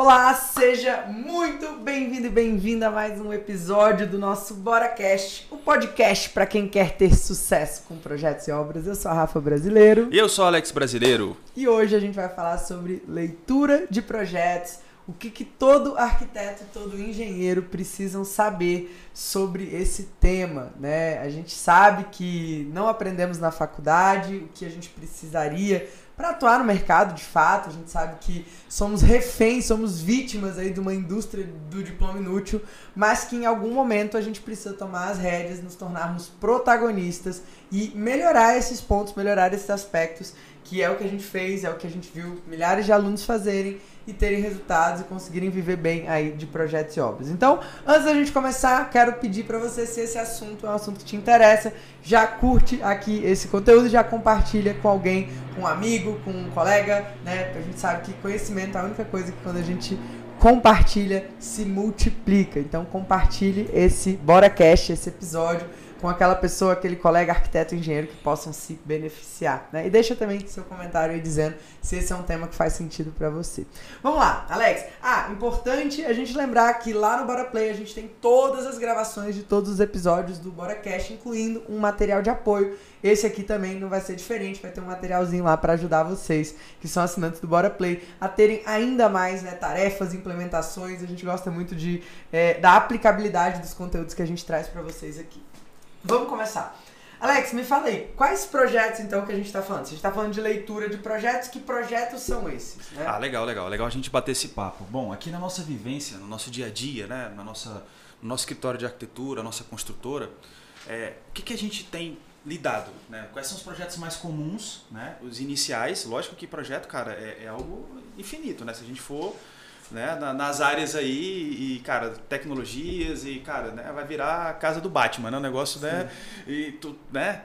Olá, seja muito bem-vindo e bem-vinda a mais um episódio do nosso BoraCast, o podcast para quem quer ter sucesso com projetos e obras. Eu sou a Rafa Brasileiro. E eu sou o Alex Brasileiro. E hoje a gente vai falar sobre leitura de projetos, o que, que todo arquiteto e todo engenheiro precisam saber sobre esse tema, né? A gente sabe que não aprendemos na faculdade o que a gente precisaria para atuar no mercado de fato. A gente sabe que somos reféns, somos vítimas aí de uma indústria do diploma inútil, mas que em algum momento a gente precisa tomar as rédeas, nos tornarmos protagonistas e melhorar esses pontos, melhorar esses aspectos, que é o que a gente fez, é o que a gente viu milhares de alunos fazerem e terem resultados e conseguirem viver bem aí de projetos e obras. Então, antes da gente começar, quero pedir para você se esse assunto é um assunto que te interessa, já curte aqui esse conteúdo, já compartilha com alguém, com um amigo, com um colega, né? A gente sabe que conhecimento é a única coisa que quando a gente compartilha se multiplica. Então, compartilhe esse Bora Cash, esse episódio com aquela pessoa, aquele colega arquiteto engenheiro que possam se beneficiar. Né? E deixa também seu comentário aí dizendo se esse é um tema que faz sentido para você. Vamos lá, Alex. Ah, importante a gente lembrar que lá no Bora Play a gente tem todas as gravações de todos os episódios do Bora Cash, incluindo um material de apoio. Esse aqui também não vai ser diferente, vai ter um materialzinho lá para ajudar vocês, que são assinantes do Bora Play, a terem ainda mais né, tarefas, implementações. A gente gosta muito de, é, da aplicabilidade dos conteúdos que a gente traz para vocês aqui. Vamos começar. Alex, me fala aí, quais projetos então que a gente está falando? Você está falando de leitura de projetos, que projetos são esses? Né? Ah, legal, legal. Legal a gente bater esse papo. Bom, aqui na nossa vivência, no nosso dia a dia, né, na nossa, no nosso escritório de arquitetura, nossa construtora, é, o que, que a gente tem lidado? Né? Quais são os projetos mais comuns, né? os iniciais? Lógico que projeto, cara, é, é algo infinito, né? Se a gente for né, nas áreas aí e, cara, tecnologias e, cara, né, vai virar a casa do Batman, né, o negócio, né, e tu, né,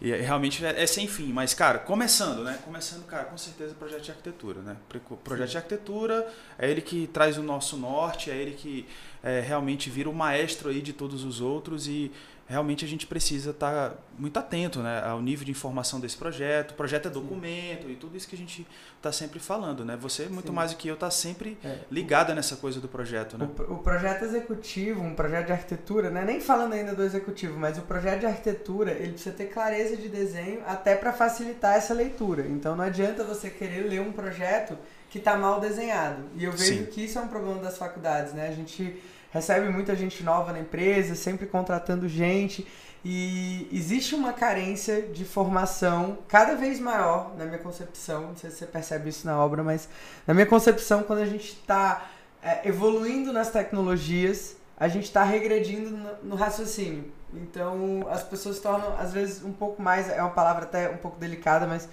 e realmente é, é, sem fim, mas, cara, começando, né, começando, cara, com certeza projeto de arquitetura, né, projeto Sim. de arquitetura é ele que traz o nosso norte, é ele que é, realmente vira o maestro aí de todos os outros e realmente a gente precisa estar tá muito atento né, ao nível de informação desse projeto. O projeto é documento Sim. e tudo isso que a gente está sempre falando. Né? Você, muito Sim. mais do que eu, está sempre é. ligada nessa coisa do projeto. Né? O, o, projeto executivo, um projeto de arquitetura, né? nem falando ainda do executivo, mas o projeto de arquitetura ele precisa ter clareza de desenho até para facilitar essa leitura. Então não adianta você querer ler um projeto que está mal desenhado. E eu vejo Sim. que isso é um problema das faculdades. Né? A gente recebe muita gente nova na empresa, sempre contratando gente. E existe uma carência de formação cada vez maior, na minha concepção. Não sei se você percebe isso na obra, mas na minha concepção, quando a gente está é, evoluindo nas tecnologias, a gente está regredindo no, no, raciocínio. Então, as pessoas tornam, às vezes, um pouco mais é uma palavra até um pouco delicada, mas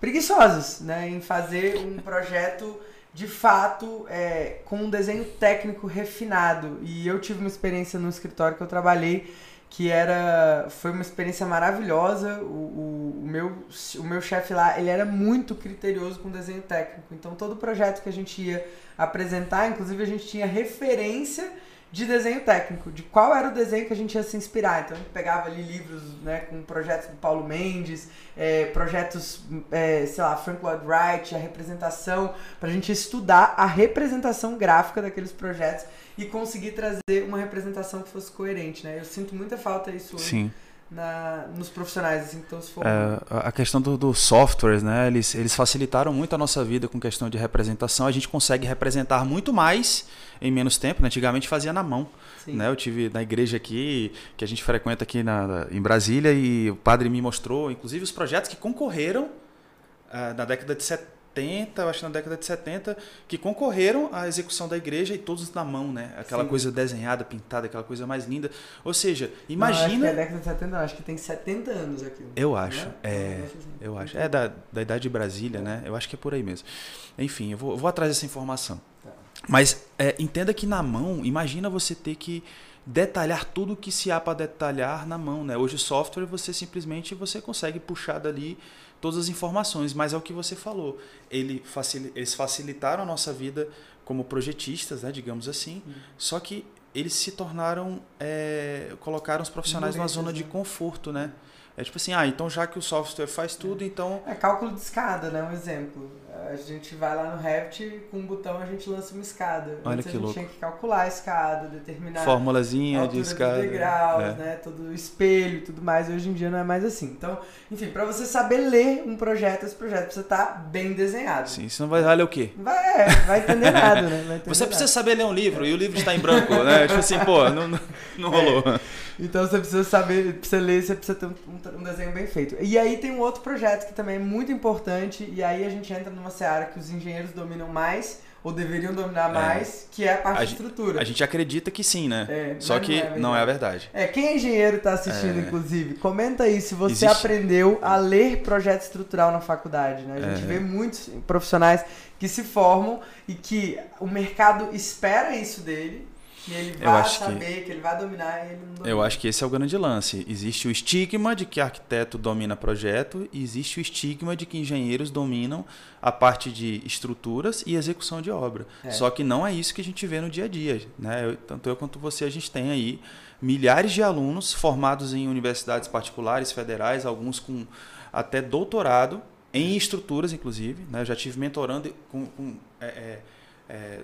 preguiçosas né, em fazer um projeto de fato é, com um desenho técnico refinado. E eu tive uma experiência no escritório que eu trabalhei que era foi uma experiência maravilhosa. O, o, o meu, o meu chefe lá ele era muito criterioso com desenho técnico. Então todo projeto que a gente ia apresentar, inclusive a gente tinha referência de desenho técnico, de qual era o desenho que a gente ia se inspirar. Então a gente pegava ali livros né, com projetos do Paulo Mendes, é, projetos, é, sei lá, Frank Lloyd Wright, a representação, para a gente estudar a representação gráfica daqueles projetos e conseguir trazer uma representação que fosse coerente. Né? Eu sinto muita falta disso hoje. Sim na, nos profissionais assim, que estão se formando? É, a questão dos do softwares, né? Eles, eles facilitaram muito a nossa vida com questão de representação. A gente consegue representar muito mais em menos tempo. Né? Antigamente fazia na mão. Né? Eu tive na igreja aqui, que a gente frequenta aqui na, em Brasília, e o padre me mostrou, inclusive, os projetos que concorreram uh, na década de 70 70, eu acho que na década de 70, que concorreram à execução da igreja e todos na mão, né? Aquela Sim. coisa desenhada, pintada, aquela coisa mais linda. Ou seja, imagina. Não, acho que é década de 70, não, acho que tem 70 anos aquilo. Eu acho, né? é. Eu acho. É da, da idade de Brasília, né? Eu acho que é por aí mesmo. Enfim, eu vou, eu vou atrás dessa informação. Mas é, entenda que na mão, imagina você ter que detalhar tudo que se há para detalhar na mão, né? Hoje o software você simplesmente você consegue puxar dali todas as informações, mas é o que você falou. Ele facil, eles facilitaram a nossa vida como projetistas, né, digamos assim, uhum. só que eles se tornaram, é, colocaram os profissionais numa zona de né? conforto, né? É tipo assim, ah, então já que o software faz tudo, é. então... É cálculo de escada, né? Um exemplo. A gente vai lá no Revit, com um botão a gente lança uma escada. Olha Antes que a gente louco. tinha que calcular a escada, determinar Formulazinha a de escada. degraus, É. né? Todo o espelho e tudo mais. Hoje em dia não é mais assim. Então, enfim, para você saber ler um projeto, esse projeto precisa estar bem desenhado. Sim, senão vai valer o quê? Vai, é, vai entender nada, né? Entender Você precisa nada. saber ler um livro e o livro está em branco, né? Tipo assim, pô, não, não, não rolou. Então você precisa saber, pra você ler, você precisa ter um, um- desenho bem feito. E aí tem um outro projeto que também é muito importante, e aí a gente entra numa seara que os engenheiros dominam mais, ou deveriam dominar É. mais, que é a parte A de estrutura. A gente acredita que sim, né? É, Só mas que não é não é a verdade. É, quem é engenheiro e tá assistindo, É. inclusive, comenta aí se você Existe- aprendeu a ler projeto estrutural na faculdade, né? A gente É. vê muitos profissionais que se formam e que o mercado espera isso dele, que ele Eu vai acho que- saber, que... ele vai dominar ele não domina. Eu acho que esse é o grande lance. Existe o estigma de que arquiteto domina projeto e existe o estigma de que engenheiros dominam a parte de estruturas e execução de obra. É. Só que não é isso que a gente vê no dia a dia. Né? Eu- tanto eu quanto você, a gente tem aí milhares de alunos formados em universidades particulares, federais, alguns com até doutorado em estruturas, inclusive. Né? Eu já tive mentorando com, com, é, é, é,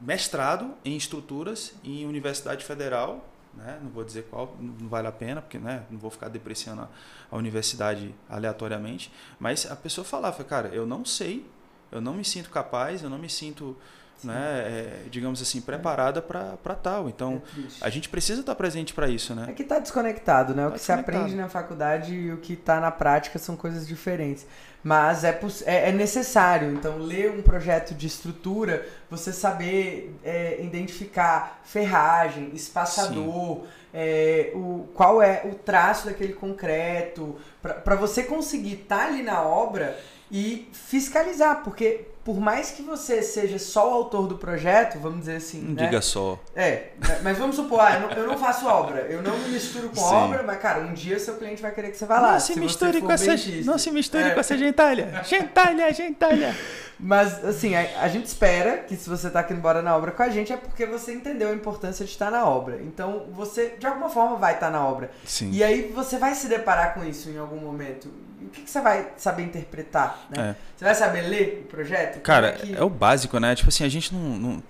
mestrado em estruturas em universidade federal, né? não vou dizer qual, não vale a pena, porque né? não vou ficar depreciando a, universidade aleatoriamente, mas a pessoa falava, cara, eu não sei, eu não me sinto capaz, eu não me sinto, né, é, digamos assim, preparada para tal. Então, É a gente precisa estar presente para isso, É né? que tá desconectado, né? o Tá que se aprende na faculdade e o que tá na prática são coisas diferentes. Mas é, é, é necessário, então, ler um projeto de estrutura, você saber é, identificar ferragem, espaçador, é, o, qual é o traço daquele concreto, para você conseguir estar ali na obra e fiscalizar, porque por mais que você seja só o autor do projeto, vamos dizer assim, Não né? diga só. É, mas vamos supor, ah, eu não, eu não faço obra, eu não me misturo com Sim. obra, mas cara, um dia seu cliente vai querer que você vá lá. não se você misture com essa, benchista. não se misture É. com essa gentalha. Gentalha, gentalha. Mas assim, a, a gente espera que se você tá aqui embora na obra com a gente é porque você entendeu a importância de estar na obra. Então você de alguma forma vai estar na obra. Sim. E aí você vai se deparar com isso em algum momento. O que, que você vai saber interpretar, né? É. Você vai saber ler o projeto? Cara, é que- é o básico, né? Tipo assim, a gente não, não,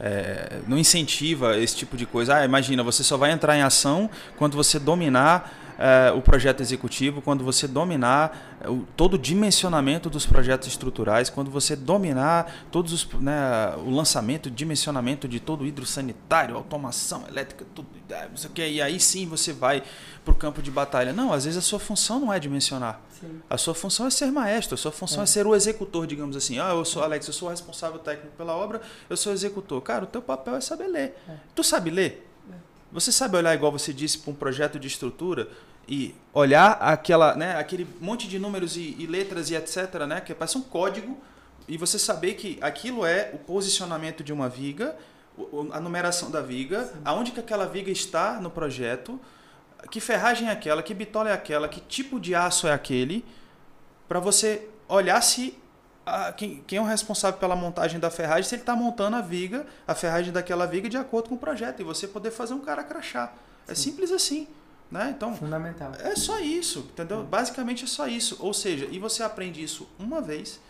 é, não incentiva esse tipo de coisa. Ah, imagina, você só vai entrar em ação quando você dominar é, o projeto executivo, quando você dominar é, o, todo o dimensionamento dos projetos estruturais, quando você dominar todos os, né, o lançamento, dimensionamento de todo o hidrossanitário, automação elétrica, tudo, é, não sei o que, e aí sim você vai para o campo de batalha. Não, às vezes a sua função não é dimensionar. Sim. A sua função é ser maestro, a sua função é, É. ser o executor, digamos assim. Ah, eu sou Alex, eu sou o responsável técnico pela obra, eu sou o executor. Cara, o teu papel é saber ler. É. Tu sabe ler? Você sabe olhar, igual você disse, para um projeto de estrutura e olhar aquela, né, aquele monte de números e, e letras e etc, né, que parece um código, e você saber que aquilo é o posicionamento de uma viga, a numeração da viga, Sim. aonde que aquela viga está no projeto, que ferragem é aquela, que bitola é aquela, que tipo de aço é aquele, para você olhar se a- quem, quem é o responsável pela montagem da ferragem, se ele está montando a viga, a ferragem daquela viga de acordo com o projeto, e você poder fazer um cara crachá. É Sim. simples assim. Né? Então, Fundamental. é só isso, entendeu? Basicamente é só isso. Ou seja, e você aprende isso uma vez,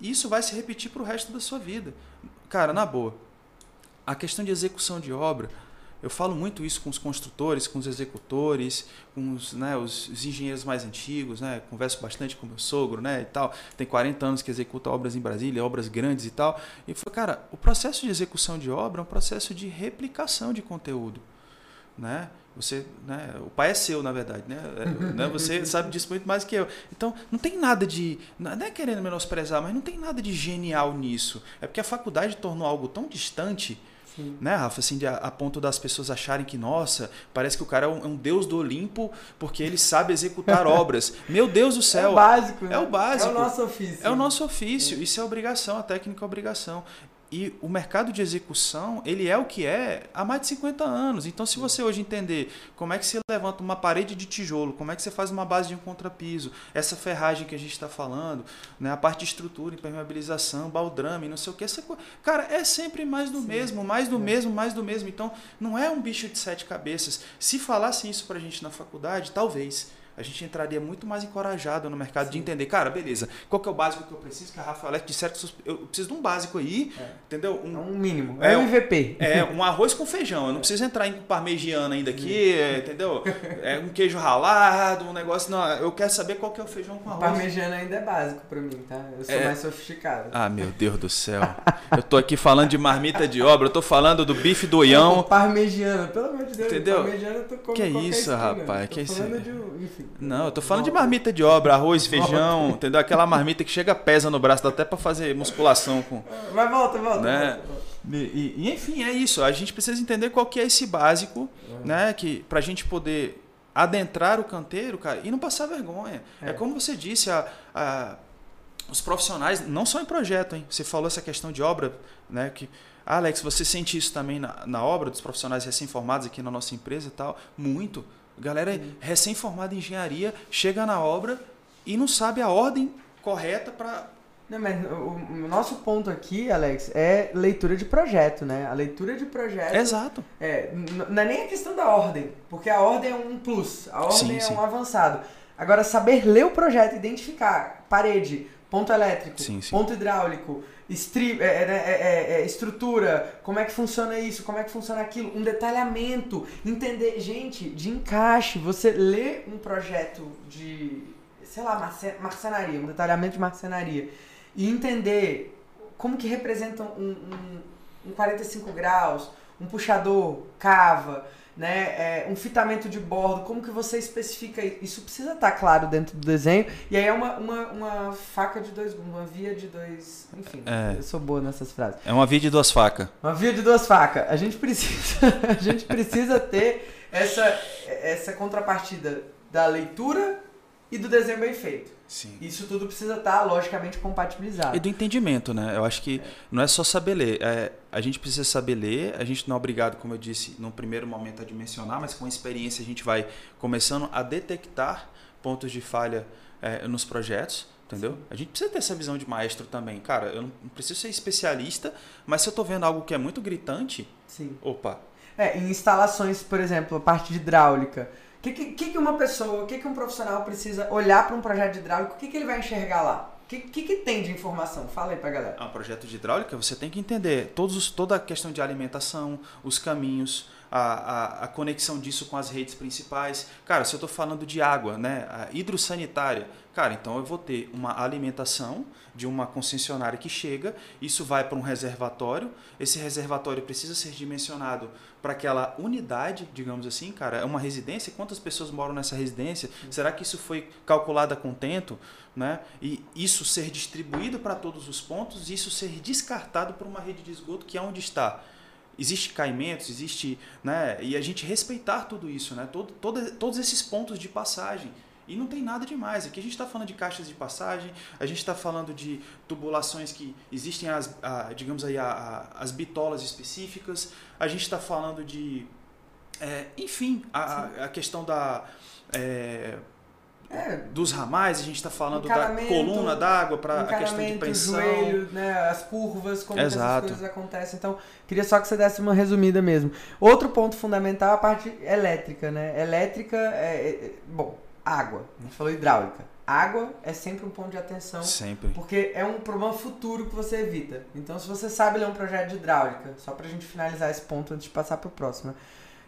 e isso vai se repetir para o resto da sua vida. Cara, na boa, a questão de execução de obra, eu falo muito isso com os construtores, com os executores, com os, né, os, os engenheiros mais antigos, né? Converso bastante com meu sogro, né, e tal. Tem 40 anos que executa obras em Brasília, obras grandes e tal. E falei, cara, o processo de execução de obra é um processo de replicação de conteúdo, né? Você, né, o pai é seu, na verdade, né? É, né? Você sabe disso muito mais que eu. Então, não tem nada de, não é querendo menosprezar, mas não tem nada de genial nisso. É porque a faculdade tornou algo tão distante Sim. né, Rafa? Assim, de, a, a ponto das pessoas acharem que, nossa, parece que o cara é um, é um deus do Olimpo porque ele sabe executar obras. Meu Deus do É céu! o básico, né? É o básico. É o nosso ofício. É o nosso ofício, isso é obrigação, a técnica é obrigação. E o mercado de execução, ele é o que é há mais de 50 anos. Então, se você hoje entender como é que se levanta uma parede de tijolo, como é que você faz uma base de um contrapiso, essa ferragem que a gente está falando, né, a parte de estrutura, impermeabilização, baldrame, não sei o que, essa coisa. Cara, é sempre mais do Sim. mesmo, mais do É. mesmo, mais do mesmo. Então, não é um bicho de sete cabeças. Se falasse isso pra gente na faculdade, talvez. A gente entraria muito mais encorajado no mercado Sim. de entender, cara, beleza, qual que é o básico que eu preciso? Que a Rafa Alex disseram que eu preciso de um básico aí, é. entendeu? Um, é um mínimo, é, é um IVP. É, um arroz com feijão, eu não preciso entrar em parmegiana ainda aqui, é, entendeu? É um queijo ralado, um negócio, não, eu quero saber qual que é o feijão com arroz. Parmegiana ainda é básico pra mim, tá? Eu sou é. mais sofisticado. Ah, meu Deus do céu. eu tô aqui falando de marmita de obra, eu tô falando do bife do oião. Parmegiana, pelo amor de Deus. Entendeu? Parmegiana eu tô Que é isso, rapaz? Que é isso? Não, eu tô falando de marmita de obra, arroz, feijão, entendeu? Aquela marmita que chega pesa no braço, dá até pra fazer musculação com. Mas volta, volta. Né? volta, volta. E, e, enfim, é isso. A gente precisa entender qual que é esse básico, é. né? Que pra gente poder adentrar o canteiro, cara, e não passar vergonha. É, é como você disse, a, a, os profissionais, não só em projeto, hein? Você falou essa questão de obra, né? Que, ah, Alex, você sente isso também na, na obra dos profissionais recém-formados aqui na nossa empresa e tal? Muito. Galera recém-formada em engenharia chega na obra e não sabe a ordem correta para. Não, mas o, o, nosso ponto aqui, Alex, é leitura de projeto, né? A leitura de projeto. Exato. É, não é nem a questão da ordem, porque a ordem é um plus, a ordem sim, é sim. um avançado. Agora, saber ler o projeto, identificar parede, ponto elétrico, sim, ponto hidráulico, estri é, é, é, é, estrutura, como é que funciona isso, como é que funciona aquilo, um detalhamento, entender, gente, de encaixe, você lê um projeto de, sei lá, marcenaria, um detalhamento de marcenaria, e entender como que representam um, um, um 45 graus, um puxador, cava, né, é, um fitamento de bordo, como que você especifica isso? precisa estar tá claro dentro do desenho. E aí é uma, uma, uma faca de dois uma via de dois. Enfim, é. eu sou boa nessas frases. É uma via de duas facas. Uma via de duas facas. A gente precisa, a gente precisa ter essa, essa contrapartida da leitura e do desenho bem feito. Sim. Isso tudo precisa estar, tá, logicamente, compatibilizado. E do entendimento, né? Eu acho que é. não é só saber ler. É, a gente precisa saber ler, a gente não é obrigado, como eu disse, no primeiro momento a dimensionar, mas com a experiência a gente vai começando a detectar pontos de falha é, nos projetos. Entendeu? A gente precisa ter essa visão de maestro também. Cara, eu não preciso ser especialista, mas se eu estou vendo algo que é muito gritante, Sim. opa. É, em instalações, por exemplo, a parte de hidráulica que, que, que uma pessoa, o que, que um profissional precisa olhar para um projeto de hidráulica, o que, que ele vai enxergar lá? O que, que, que, tem de informação? Fala aí pra galera. Ah, projeto de hidráulica, você tem que entender todos os, toda a questão de alimentação, os caminhos, a, a, a conexão disso com as redes principais. Cara, se eu estou falando de água, né, a hidrossanitária, cara, então eu vou ter uma alimentação de uma concessionária que chega, isso vai para um reservatório, esse reservatório precisa ser dimensionado para aquela unidade, digamos assim, cara, é uma residência, quantas pessoas moram nessa residência? Será que isso foi calculado a contento? Né? E isso ser distribuído para todos os pontos, isso ser descartado por uma rede de esgoto que é onde está. Existe caimentos, existe. Né? E a gente respeitar tudo isso, né? Todo, todo, todos esses pontos de passagem. E não tem nada demais. Aqui a gente está falando de caixas de passagem, a gente está falando de tubulações que existem, as, a, digamos aí, a, a, as bitolas específicas, a gente está falando de. É, enfim, a, a questão da. É, é, dos ramais, a gente está falando da coluna d'água para a questão de pressão. Joelho, né, as curvas, como essas coisas acontecem. Então, queria só que você desse uma resumida mesmo. Outro ponto fundamental é a parte elétrica. Né? Elétrica, é, é bom, água. A gente falou hidráulica. Água é sempre um ponto de atenção. Sempre. Porque é um problema futuro que você evita. Então, se você sabe ler um projeto de hidráulica, só para a gente finalizar esse ponto antes de passar para o próximo.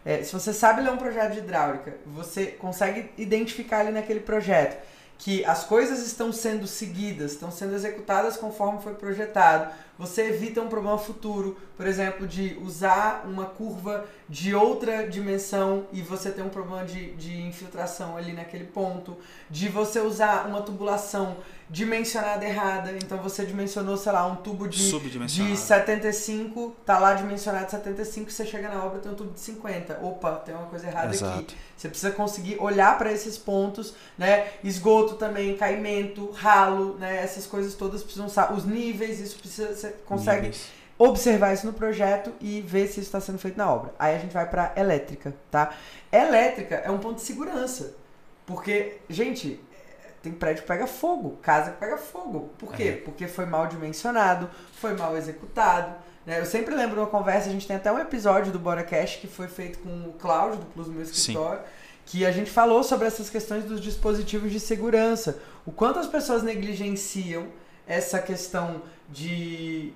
É, se você sabe ler um projeto de hidráulica, você consegue identificar ali naquele projeto que as coisas estão sendo seguidas, estão sendo executadas conforme foi projetado você evita um problema futuro, por exemplo, de usar uma curva de outra dimensão e você ter um problema de, de infiltração ali naquele ponto, de você usar uma tubulação dimensionada errada, então você dimensionou, sei lá, um tubo de, de 75, tá lá dimensionado 75, você chega na obra tem um tubo de 50. Opa, tem uma coisa errada Exato. aqui. Você precisa conseguir olhar para esses pontos, né? Esgoto também, caimento, ralo, né? Essas coisas todas precisam estar. Os níveis, isso precisa. Você consegue níveis. observar isso no projeto e ver se isso está sendo feito na obra. Aí a gente vai para elétrica, tá? Elétrica é um ponto de segurança. Porque, gente, tem prédio que pega fogo, casa que pega fogo. Por quê? É. Porque foi mal dimensionado, foi mal executado. Né? Eu sempre lembro uma conversa, a gente tem até um episódio do Bora Cash que foi feito com o Cláudio, do Plus do meu escritório. Sim. que a gente falou sobre essas questões dos dispositivos de segurança. O quanto as pessoas negligenciam essa questão de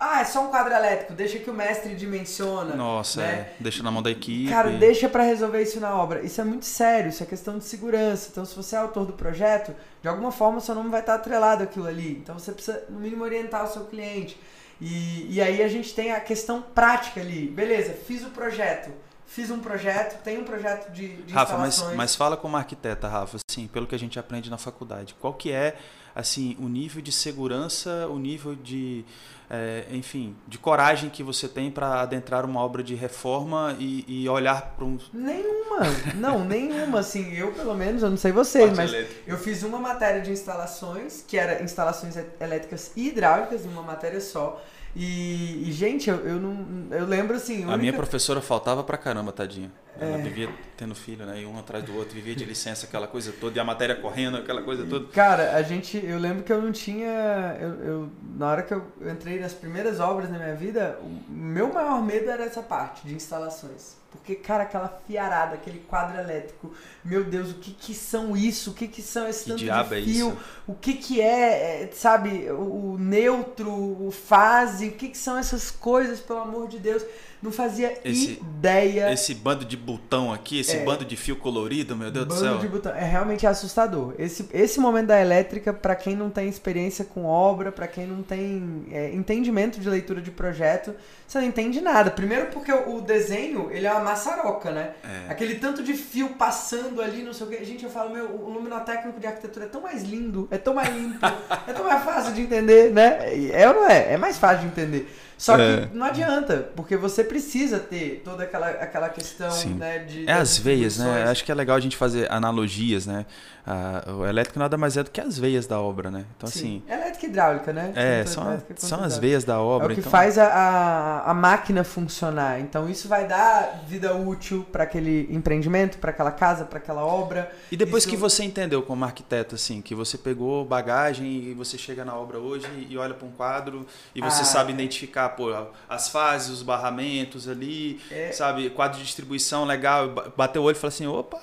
ah, é só um quadro elétrico, deixa que o mestre dimensiona. Nossa, né? é. deixa na mão da equipe. Cara, deixa para resolver isso na obra. Isso é muito sério, isso é questão de segurança. Então, se você é autor do projeto, de alguma forma seu nome vai estar atrelado àquilo ali. Então, você precisa, no mínimo, orientar o seu cliente. E, e aí a gente tem a questão prática ali. Beleza, fiz o projeto. Fiz um projeto, tem um projeto de, de Rafa, mas, mas fala como arquiteta, Rafa, assim, pelo que a gente aprende na faculdade. Qual que é, assim, o nível de segurança, o nível de é, enfim, de coragem que você tem para adentrar uma obra de reforma e, e olhar para um. Nenhuma, não, nenhuma. Assim, eu pelo menos, eu não sei vocês, mas eu fiz uma matéria de instalações, que era instalações elétricas e hidráulicas, em uma matéria só. E, e, gente, eu, eu não. Eu lembro assim. A, única... minha professora faltava pra caramba, tadinha. Ela é. vivia tendo filho, né? E um atrás do outro, vivia de licença, aquela coisa toda, e a matéria correndo, aquela coisa toda. Cara, a gente. Eu lembro que eu não tinha. Eu, eu, na hora que eu entrei nas primeiras obras na minha vida, o meu maior medo era essa parte de instalações. Porque, cara, aquela fiarada, aquele quadro elétrico, meu Deus, o que que são isso? O que que são esse que tanto de é fio? É o que que é, é, sabe, o, o neutro, o fase, o que que são essas coisas, pelo amor de Deus? Não fazia esse, ideia. Esse bando de botão aqui, esse é, bando de fio colorido, meu Deus do céu. De botão. É realmente assustador. Esse, esse momento da elétrica, para quem não tem experiência com obra, para quem não tem é, entendimento de leitura de projeto, você não entende nada. Primeiro porque o, desenho, ele é uma maçaroca, né? É. Aquele tanto de fio passando ali, não sei o que. Gente, eu falo, meu, o luminotécnico de arquitetura é tão mais lindo, é tão mais limpo, é tão mais fácil de entender, né? É ou não é? É mais fácil de entender. Só que é. não adianta, porque você precisa ter toda aquela, aquela questão né, de. É as veias, né? Acho que é legal a gente fazer analogias, né? Ah, o elétrico nada mais é do que as veias da obra, né? Então, Sim. assim. Elétrica e hidráulica, né? É, são, são as veias da obra. É o que então... faz a, a, a, máquina funcionar. Então, isso vai dar vida útil para aquele empreendimento, para aquela casa, para aquela obra. E depois isso... que você entendeu como arquiteto, assim, que você pegou bagagem e você chega na obra hoje e olha para um quadro e você ah, sabe identificar pô, as fases, os barramentos ali, é... sabe? Quadro de distribuição legal, bateu o olho e fala assim: opa.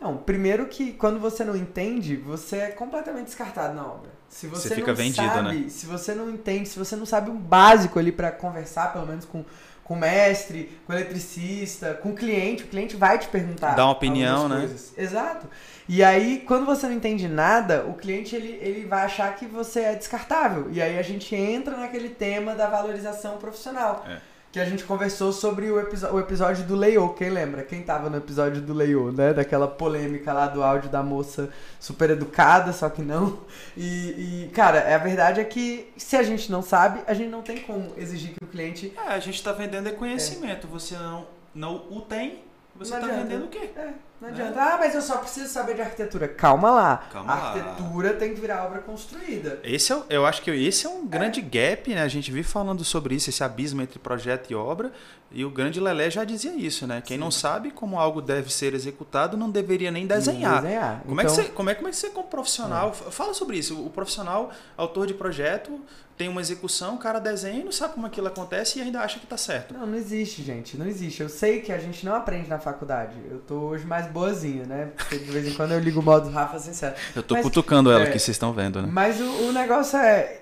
Não, primeiro que quando você não entende, você é completamente descartado na obra. Se você, você fica não vendido, sabe, né? se você não entende, se você não sabe um básico ali para conversar, pelo menos com com o mestre, com o eletricista, com o cliente, o cliente vai te perguntar. Dá uma opinião, né? Coisas. Exato. E aí, quando você não entende nada, o cliente ele, ele vai achar que você é descartável. E aí a gente entra naquele tema da valorização profissional. É que a gente conversou sobre o, o episódio do Leio. Quem lembra? Quem tava no episódio do Leio, né? Daquela polêmica lá do áudio da moça super educada, só que não. E, e, cara, a verdade é que se a gente não sabe, a gente não tem como exigir que o cliente. É, a gente tá vendendo é conhecimento. É. Você não, não o tem, você não tá adianta. vendendo o quê? É. Não adianta. Ah, mas eu só preciso saber de arquitetura. Calma lá. Calma a arquitetura lá. tem que virar obra construída. Esse é, eu acho que esse é um grande é. gap, né? A gente vive falando sobre isso, esse abismo entre projeto e obra. E o grande Lelé já dizia isso, né? Quem Sim. não sabe como algo deve ser executado não deveria nem desenhar. desenhar. Como, então... é que então você, como, é, como é que você, como profissional, é. fala sobre isso. O profissional, autor de projeto, tem uma execução, o cara desenha e não sabe como aquilo acontece e ainda acha que tá certo. Não, não existe, gente. Não existe. Eu sei que a gente não aprende na faculdade. Eu tô hoje mais boazinha, né? Porque de vez em quando eu ligo o modo Rafa sincero. Eu tô mas, cutucando ela é, que vocês estão vendo, né? Mas o, o negócio é.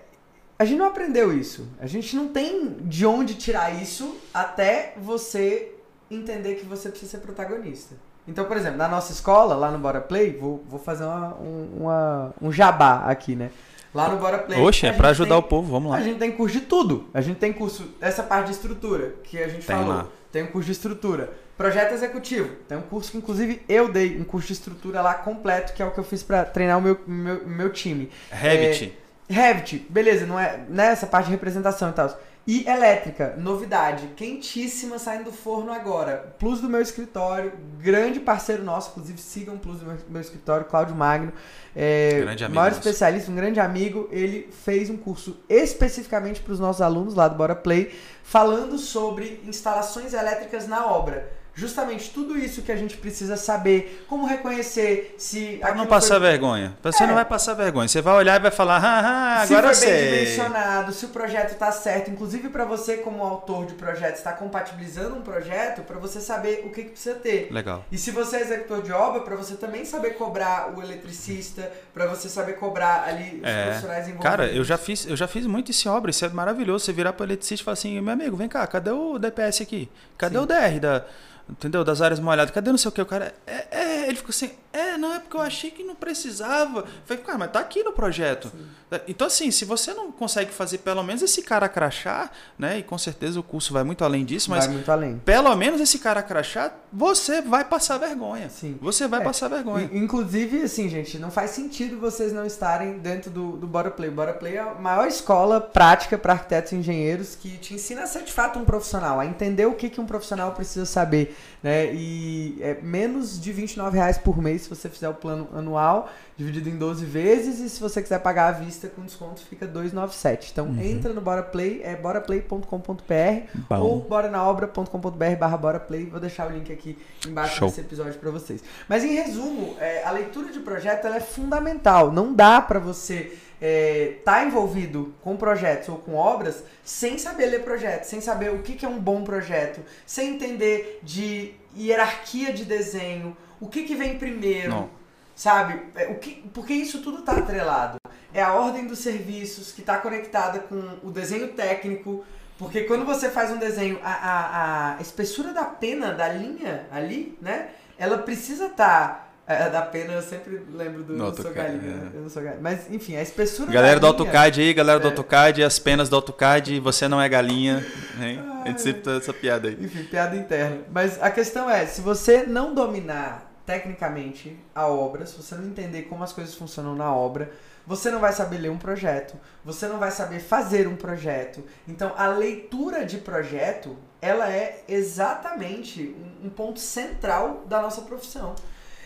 A gente não aprendeu isso. A gente não tem de onde tirar isso até você entender que você precisa ser protagonista. Então, por exemplo, na nossa escola, lá no Bora Play, vou, vou fazer uma, um, uma, um jabá aqui, né? Lá no Bora Play. Oxe, é pra ajudar tem, o povo, vamos lá. A gente tem curso de tudo. A gente tem curso, essa parte de estrutura, que a gente tem falou. Lá. Tem um curso de estrutura. Projeto executivo. Tem um curso que, inclusive, eu dei, um curso de estrutura lá completo, que é o que eu fiz para treinar o meu, meu, meu time. Revit. É, Revit, beleza, não é nessa parte de representação e tal. E elétrica, novidade, quentíssima saindo do forno agora. Plus do meu escritório, grande parceiro nosso, inclusive sigam o Plus do meu, meu escritório, Cláudio Magno. É, grande amigo. Maior nosso. especialista, um grande amigo. Ele fez um curso especificamente para os nossos alunos lá do Bora Play, falando sobre instalações elétricas na obra. Justamente tudo isso que a gente precisa saber, como reconhecer se. Pra não passar foi... vergonha. Você é. não vai passar vergonha. Você vai olhar e vai falar, ah, agora se foi bem dimensionado, se o projeto está certo. Inclusive, para você, como autor de projeto, está compatibilizando um projeto, para você saber o que, que, precisa ter. Legal. E se você é executor de obra, para você também saber cobrar o eletricista, para você saber cobrar ali os é. profissionais envolvidos. Cara, eu já fiz, eu já fiz muito isso em obra, isso é maravilhoso. Você virar para o eletricista e falar assim, meu amigo, vem cá, cadê o DPS aqui? Cadê Sim. o DR da entendeu? Das áreas molhadas. Cadê não sei o que? O cara, é, é, ele ficou assim, é, não, é porque eu achei que não precisava. Falei, cara, mas tá aqui no projeto. Sim. Então, assim, se você não consegue fazer pelo menos esse cara crachá, né? E com certeza o curso vai muito além disso, mas. Vai muito além. Pelo menos esse cara crachá, você vai passar vergonha. Sim. Você vai é, passar vergonha. Inclusive, assim, gente, não faz sentido vocês não estarem dentro do, do Bora Play. O Bora Play é a maior escola prática para arquitetos e engenheiros que te ensina a ser de fato um profissional, a entender o que, que um profissional precisa saber né? E é menos de 29 reais por mês se você fizer o plano anual, dividido em 12 vezes, e se você quiser pagar à vista com desconto fica 297. Então uhum. entra no Bora Play, é boraplay.com.br ou boranaobra.com.br barra boraplay. Vou deixar o link aqui embaixo Show. desse episódio para vocês. Mas em resumo, é, a leitura de projeto é fundamental. Não dá para você é, tá envolvido com projetos ou com obras sem saber ler projetos, sem saber o que, que é um bom projeto, sem entender de hierarquia de desenho, o que, que vem primeiro, Não. sabe? É, o que, porque isso tudo está atrelado. É a ordem dos serviços que está conectada com o desenho técnico, porque quando você faz um desenho, a, a, a espessura da pena, da linha ali, né? Ela precisa estar tá é, da pena eu sempre lembro do no sou galinha, é. eu não sou galinha. Mas enfim, a espessura Galera do AutoCAD aí, galera do é. AutoCAD, as penas do AutoCAD, você não é galinha, hein? a gente sempre tem essa piada aí. Enfim, piada interna. Mas a questão é, se você não dominar tecnicamente a obra, se você não entender como as coisas funcionam na obra, você não vai saber ler um projeto, você não vai saber fazer um projeto. Então, a leitura de projeto, ela é exatamente um ponto central da nossa profissão.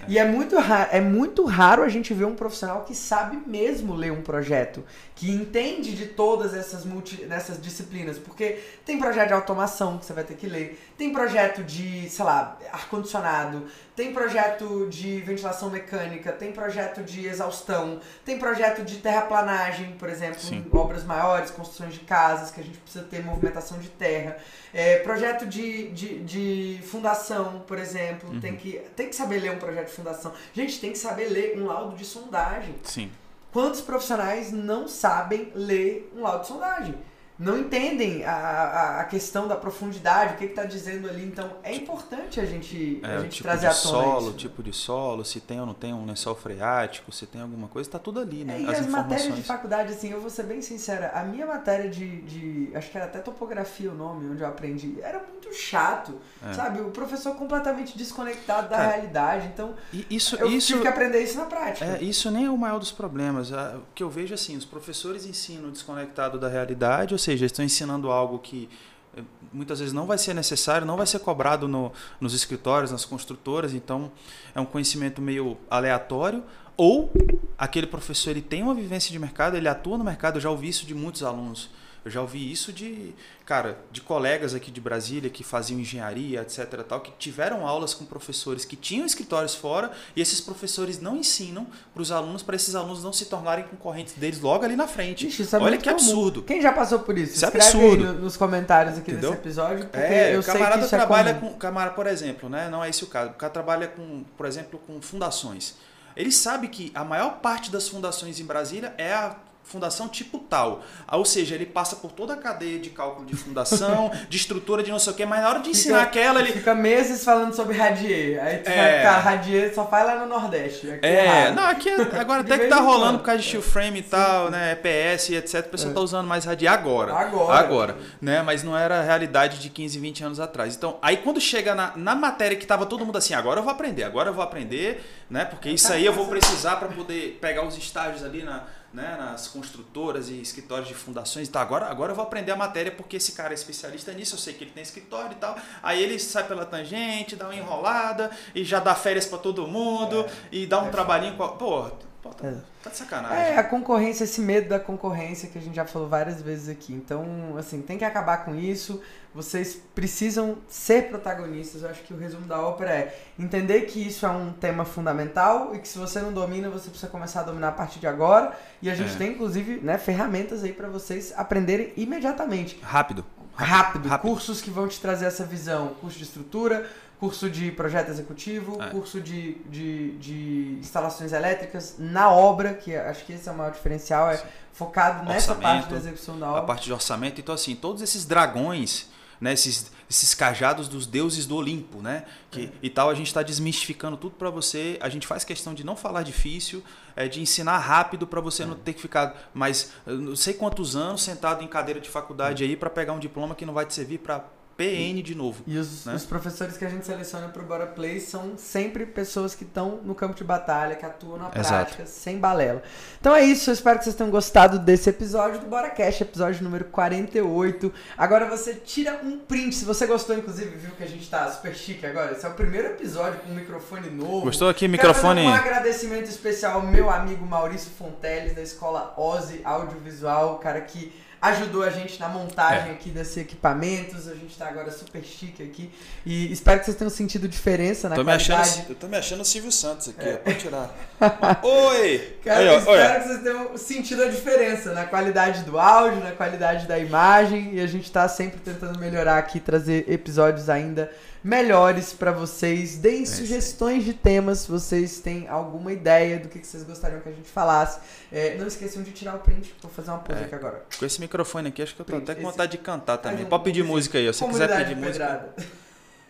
E é muito, raro, é muito raro a gente ver um profissional que sabe mesmo ler um projeto, que entende de todas essas, multi, nessas disciplinas. Porque tem projeto de automação que você vai ter que ler, tem projeto de, sei lá, ar-condicionado, tem projeto de ventilação mecânica, tem projeto de exaustão, tem projeto de terraplanagem, por exemplo, Sim. em obras maiores, construções de casas, que a gente precisa ter movimentação de terra. É, projeto de, de, de fundação, por exemplo, uhum. tem, que, tem que saber ler um projeto de fundação. Gente, tem que saber ler um laudo de sondagem. Sim. Quantos profissionais não sabem ler um laudo de sondagem? Não entendem a, a, a, questão da profundidade, o que está dizendo ali. Então, é importante a gente, é, a gente tipo trazer de solo, tipo de solo, se tem ou não tem um lençol freático, se tem alguma coisa, está tudo ali, né? É, e as, as matérias de faculdade, assim, eu vou ser bem sincera, a minha matéria de, de acho que era até topografia o nome, onde eu aprendi, era muito chato, é. sabe? O professor completamente desconectado da realidade, então isso, eu isso, tive que aprender isso na prática. É, isso nem é o maior dos problemas. O que eu vejo, assim, os professores ensinam desconectado da realidade, ou seja, estão ensinando algo que eh, muitas vezes não vai ser necessário, não vai ser cobrado no, nos escritórios, nas construtoras, então é um conhecimento meio aleatório. Ou aquele professor ele tem uma vivência de mercado, ele atua no mercado, eu já ouvi isso de muitos alunos. Eu já ouvi isso de, cara, de colegas aqui de Brasília que faziam engenharia, etc, tal, que tiveram aulas com professores que tinham escritórios fora e esses professores não ensinam para os alunos, para esses alunos não se tornarem concorrentes deles logo ali na frente. Ixi, é Olha que absurdo. Quem já passou por isso? Isso é absurdo. Aí nos comentários aqui Entendeu? desse episódio, porque é, eu o camarada sei que é trabalha é com, camarada, por exemplo, né? Não é esse o caso. O cara trabalha com, por exemplo, com fundações. Ele sabe que a maior parte das fundações em Brasília é a fundação tipo tal. Ah, ou seja, ele passa por toda a cadeia de cálculo de fundação, de estrutura de não sei o quê, mas na hora de ensinar fica, aquela, ele. Fica meses falando sobre Radier. Aí tu é... vai Radier só faz lá no Nordeste. Aqui é, é não, aqui é, agora até que tá rolando por causa de steel frame e tal, sim. né? EPS e etc. O pessoal é. tá usando mais Radier agora. Agora. Agora. Né? Mas não era a realidade de 15, 20 anos atrás. Então, aí quando chega na, na matéria que tava todo mundo assim, agora eu vou aprender, agora eu vou aprender, né? Porque isso aí eu vou precisar para poder pegar os estágios ali na né, nas construtoras e escritórios de fundações. Tá, agora, agora eu vou aprender a matéria porque esse cara é especialista nisso, eu sei que ele tem escritório e tal. Aí ele sai pela tangente, dá uma enrolada e já dá férias para todo mundo é, e dá um é trabalhinho. Com a... Pô, Pô, tá, É. tá de sacanagem. É, a concorrência, esse medo da concorrência que a gente já falou várias vezes aqui. Então, assim, tem que acabar com isso. Vocês precisam ser protagonistas. Eu acho que o resumo da ópera é entender que isso é um tema fundamental e que se você não domina, você precisa começar a dominar a partir de agora. E a gente É. tem, inclusive, né, ferramentas aí para vocês aprenderem imediatamente. Rápido. Rápido, rápido. cursos que vão te trazer essa visão. Curso de estrutura, curso de projeto executivo, É. curso de, de, de instalações elétricas na obra, que acho que esse é o maior diferencial, é Sim. focado nessa Orçamento, parte da execução da A obra. parte de orçamento. Então, assim, todos esses dragões, né? Esses, esses cajados dos deuses do Olimpo, né? Que, E tal, a gente está desmistificando tudo para você. A gente faz questão de não falar difícil, é, de ensinar rápido para você não ter que ficar mais não sei quantos anos sentado em cadeira de faculdade aí para pegar um diploma que não vai te servir para PN de novo. E os, né? os professores que a gente seleciona para o Bora Play são sempre pessoas que estão no campo de batalha, que atuam na Exato. prática, sem balela. Então é isso, eu espero que vocês tenham gostado desse episódio do Bora Cash, episódio número 48. Agora você tira um print, se você gostou, inclusive, viu que a gente tá super chique agora. Esse é o primeiro episódio com um microfone novo. Gostou aqui, Quero microfone? um agradecimento especial ao meu amigo Maurício Fonteles, da escola Ozzy Audiovisual, cara que ajudou a gente na É. montagem aqui desses equipamentos. A gente tá agora super chique aqui. E espero que vocês tenham sentido diferença na Tô qualidade. achando, eu tô me achando o Silvio Santos aqui, ó. Pode tirar. Oi! Cara, eu espero olha. que vocês tenham sentido a diferença na qualidade do áudio, na qualidade da imagem. E a gente tá sempre tentando melhorar aqui, trazer episódios ainda melhores pra vocês. Deem aí. sugestões de temas se vocês têm alguma ideia do que que vocês gostariam que a gente falasse. É, não esqueçam de tirar o print. Vou fazer uma pose É. aqui agora. Com esse microfone aqui, acho que eu tô Print, até com esse- vontade de cantar também. Faz um- Pode pedir música aí. Se quiser pedir música.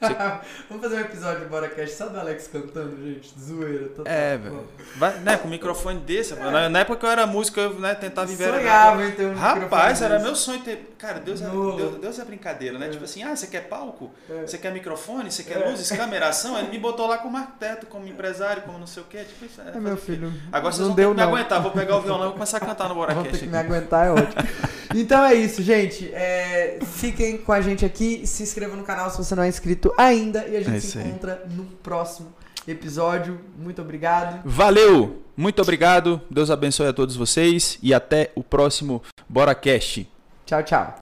Pedrada. Vamos fazer um episódio do BoraCast só do Alex cantando, gente. Zoeira. Total. É, velho. Vai, né, com um microfone desse. Na, na época que eu era músico, eu né, tentava enveredar. Sonhava em ter um Rapaz, microfone era desse. meu sonho ter. Cara, Deus é. Deus, Deus é brincadeira, né? É. Tipo assim, ah, você quer palco? É. Você quer microfone? Você quer É. luzes, câmera, ação? Ele me botou lá como arquiteto, como empresário, como não sei o quê. Tipo, isso, É, meu filho. Agora vocês não vão deu, ter que me não. aguentar. Vou pegar o violão e vou começar a cantar no Vão ter Boracast. que me aguentar, é ótimo. Então é isso, gente. É, fiquem com a gente aqui. Se inscreva no canal se você não é inscrito ainda. E a gente É se encontra no próximo episódio. Muito obrigado. Valeu! Muito obrigado. Deus abençoe a todos vocês e até o próximo BoraCast. Tchau, tchau.